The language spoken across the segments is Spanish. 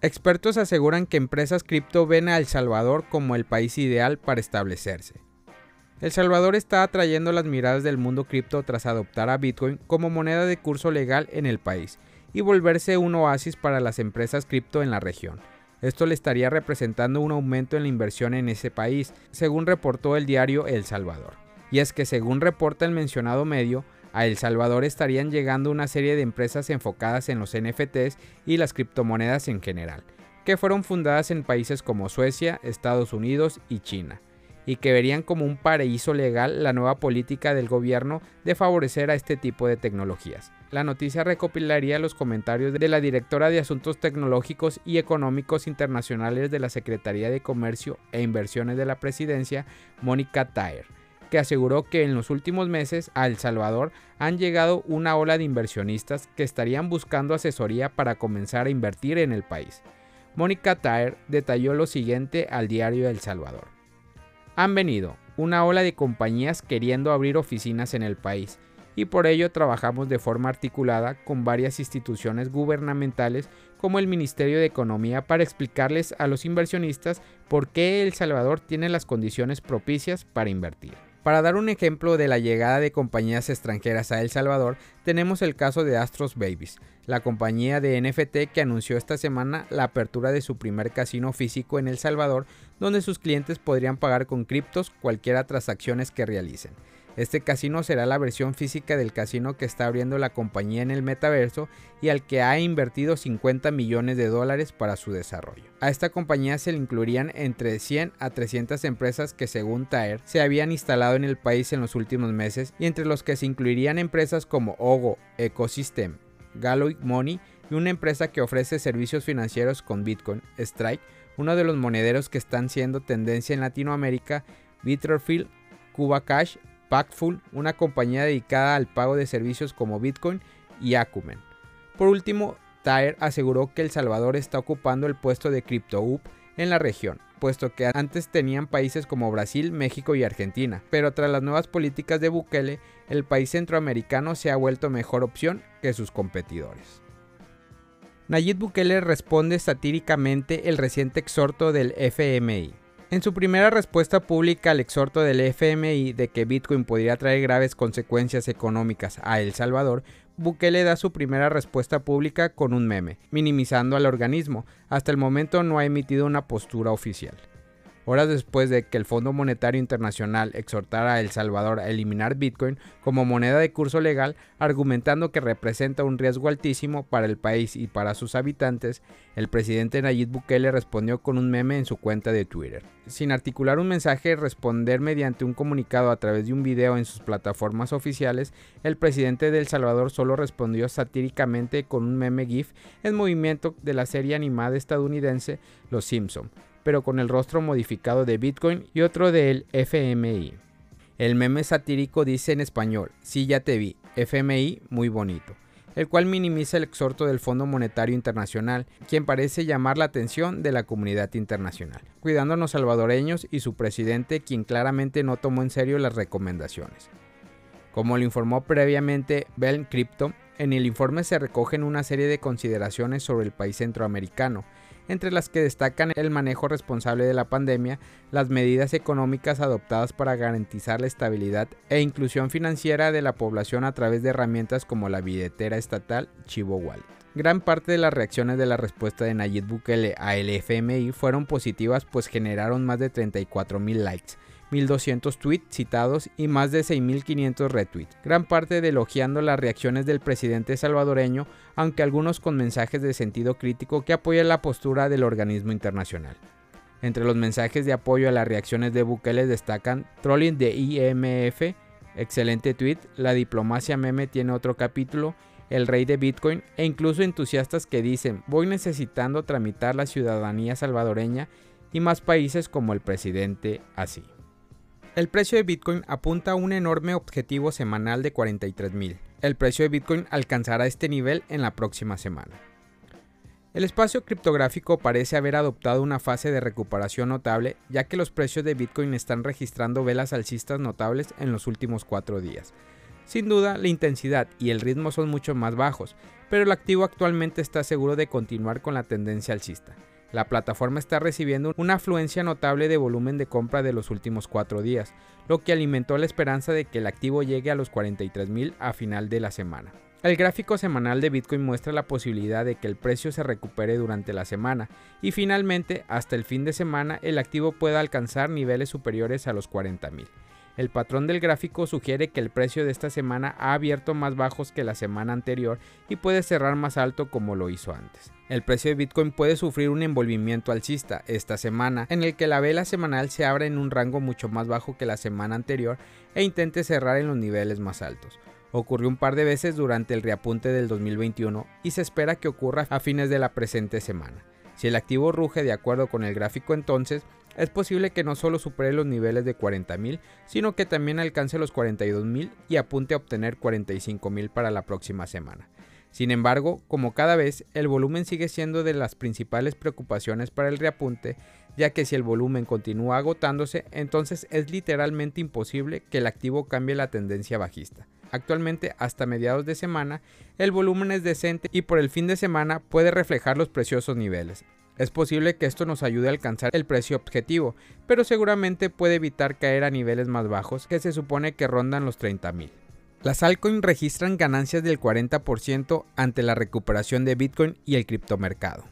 Expertos aseguran que empresas cripto ven a El Salvador como el país ideal para establecerse. El Salvador está atrayendo las miradas del mundo cripto tras adoptar a Bitcoin como moneda de curso legal en el país y volverse un oasis para las empresas cripto en la región. Esto le estaría representando un aumento en la inversión en ese país, según reportó el diario El Salvador. Y es que según reporta el mencionado medio, a El Salvador estarían llegando una serie de empresas enfocadas en los NFTs y las criptomonedas en general, que fueron fundadas en países como Suecia, Estados Unidos y China, y que verían como un paraíso legal la nueva política del gobierno de favorecer a este tipo de tecnologías. La noticia recopilaría los comentarios de la directora de Asuntos Tecnológicos y Económicos Internacionales de la Secretaría de Comercio e Inversiones de la Presidencia, Mónica Taer, que aseguró que en los últimos meses a El Salvador han llegado una ola de inversionistas que estarían buscando asesoría para comenzar a invertir en el país. Mónica Taer detalló lo siguiente al diario El Salvador. Han venido una ola de compañías queriendo abrir oficinas en el país y por ello trabajamos de forma articulada con varias instituciones gubernamentales como el Ministerio de Economía para explicarles a los inversionistas por qué El Salvador tiene las condiciones propicias para invertir. Para dar un ejemplo de la llegada de compañías extranjeras a El Salvador, tenemos el caso de Astros Babies, la compañía de NFT que anunció esta semana la apertura de su primer casino físico en El Salvador, donde sus clientes podrían pagar con criptos cualquiera transacciones que realicen. Este casino será la versión física del casino que está abriendo la compañía en el metaverso y al que ha invertido 50 millones de dólares para su desarrollo. A esta compañía se le incluirían entre 100 a 300 empresas que según Taer se habían instalado en el país en los últimos meses y entre los que se incluirían empresas como Ogo, Ecosystem, Galloy Money y una empresa que ofrece servicios financieros con Bitcoin, Strike, uno de los monederos que están siendo tendencia en Latinoamérica, Bitterfield, Cuba Cash Packful, una compañía dedicada al pago de servicios como Bitcoin y Acumen. Por último, Taer aseguró que El Salvador está ocupando el puesto de CryptoUp en la región, puesto que antes tenían países como Brasil, México y Argentina, pero tras las nuevas políticas de Bukele, el país centroamericano se ha vuelto mejor opción que sus competidores. Nayib Bukele responde satíricamente el reciente exhorto del FMI. En su primera respuesta pública al exhorto del FMI de que Bitcoin podría traer graves consecuencias económicas a El Salvador, Bukele da su primera respuesta pública con un meme, minimizando al organismo. Hasta el momento no ha emitido una postura oficial horas después de que el Fondo Monetario Internacional exhortara a El Salvador a eliminar Bitcoin como moneda de curso legal, argumentando que representa un riesgo altísimo para el país y para sus habitantes, el presidente Nayib Bukele respondió con un meme en su cuenta de Twitter. Sin articular un mensaje, responder mediante un comunicado a través de un video en sus plataformas oficiales, el presidente de El Salvador solo respondió satíricamente con un meme GIF en movimiento de la serie animada estadounidense Los Simpson pero con el rostro modificado de Bitcoin y otro del FMI. El meme satírico dice en español, sí ya te vi, FMI muy bonito, el cual minimiza el exhorto del Fondo Monetario Internacional, quien parece llamar la atención de la comunidad internacional, cuidándonos salvadoreños y su presidente, quien claramente no tomó en serio las recomendaciones. Como lo informó previamente Bell Crypto, en el informe se recogen una serie de consideraciones sobre el país centroamericano, entre las que destacan el manejo responsable de la pandemia, las medidas económicas adoptadas para garantizar la estabilidad e inclusión financiera de la población a través de herramientas como la billetera estatal Chivo Wallet. Gran parte de las reacciones de la respuesta de Nayib Bukele a el FMI fueron positivas pues generaron más de 34 mil likes, 1.200 tweets citados y más de 6.500 retweets, gran parte de elogiando las reacciones del presidente salvadoreño, aunque algunos con mensajes de sentido crítico que apoyan la postura del organismo internacional. Entre los mensajes de apoyo a las reacciones de Bukele destacan trolling de IMF, excelente tweet, la diplomacia meme tiene otro capítulo, el rey de Bitcoin e incluso entusiastas que dicen voy necesitando tramitar la ciudadanía salvadoreña y más países como el presidente así. El precio de Bitcoin apunta a un enorme objetivo semanal de 43.000. El precio de Bitcoin alcanzará este nivel en la próxima semana. El espacio criptográfico parece haber adoptado una fase de recuperación notable, ya que los precios de Bitcoin están registrando velas alcistas notables en los últimos cuatro días. Sin duda, la intensidad y el ritmo son mucho más bajos, pero el activo actualmente está seguro de continuar con la tendencia alcista. La plataforma está recibiendo una afluencia notable de volumen de compra de los últimos cuatro días, lo que alimentó la esperanza de que el activo llegue a los 43.000 a final de la semana. El gráfico semanal de Bitcoin muestra la posibilidad de que el precio se recupere durante la semana y finalmente hasta el fin de semana el activo pueda alcanzar niveles superiores a los 40.000. El patrón del gráfico sugiere que el precio de esta semana ha abierto más bajos que la semana anterior y puede cerrar más alto como lo hizo antes. El precio de Bitcoin puede sufrir un envolvimiento alcista esta semana, en el que la vela semanal se abre en un rango mucho más bajo que la semana anterior e intente cerrar en los niveles más altos. Ocurrió un par de veces durante el reapunte del 2021 y se espera que ocurra a fines de la presente semana. Si el activo ruge de acuerdo con el gráfico entonces, es posible que no solo supere los niveles de 40.000, sino que también alcance los 42.000 y apunte a obtener 45.000 para la próxima semana. Sin embargo, como cada vez, el volumen sigue siendo de las principales preocupaciones para el reapunte, ya que si el volumen continúa agotándose, entonces es literalmente imposible que el activo cambie la tendencia bajista. Actualmente, hasta mediados de semana, el volumen es decente y por el fin de semana puede reflejar los preciosos niveles. Es posible que esto nos ayude a alcanzar el precio objetivo, pero seguramente puede evitar caer a niveles más bajos que se supone que rondan los 30.000. Las altcoins registran ganancias del 40% ante la recuperación de Bitcoin y el criptomercado.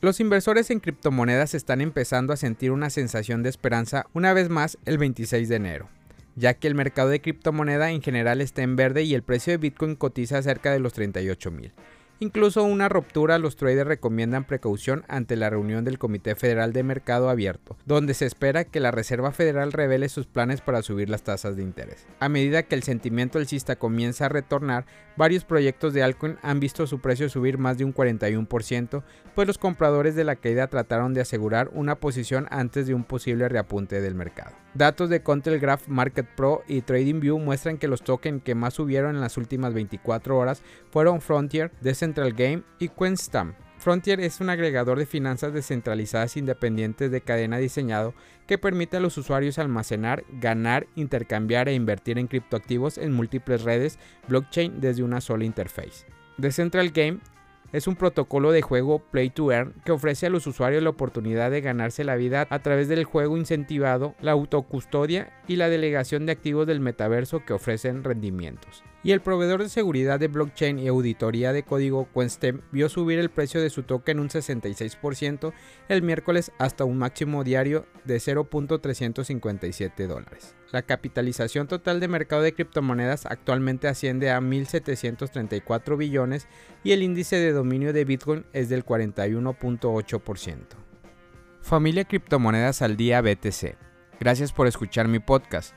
Los inversores en criptomonedas están empezando a sentir una sensación de esperanza una vez más el 26 de enero, ya que el mercado de criptomoneda en general está en verde y el precio de Bitcoin cotiza cerca de los 38.000. Incluso una ruptura los traders recomiendan precaución ante la reunión del Comité Federal de Mercado Abierto, donde se espera que la Reserva Federal revele sus planes para subir las tasas de interés. A medida que el sentimiento alcista comienza a retornar, varios proyectos de altcoin han visto su precio subir más de un 41%, pues los compradores de la caída trataron de asegurar una posición antes de un posible reapunte del mercado. Datos de Graph Market Pro y TradingView muestran que los tokens que más subieron en las últimas 24 horas fueron Frontier, Decentral Game y Quenstam. Frontier es un agregador de finanzas descentralizadas independientes de cadena diseñado que permite a los usuarios almacenar, ganar, intercambiar e invertir en criptoactivos en múltiples redes blockchain desde una sola interface. Decentral Game es un protocolo de juego Play to Earn que ofrece a los usuarios la oportunidad de ganarse la vida a través del juego incentivado, la autocustodia y la delegación de activos del metaverso que ofrecen rendimientos. Y el proveedor de seguridad de blockchain y auditoría de código Quenstem vio subir el precio de su token un 66% el miércoles hasta un máximo diario de 0.357 dólares. La capitalización total de mercado de criptomonedas actualmente asciende a 1.734 billones y el índice de dominio de Bitcoin es del 41.8%. Familia Criptomonedas al Día BTC. Gracias por escuchar mi podcast.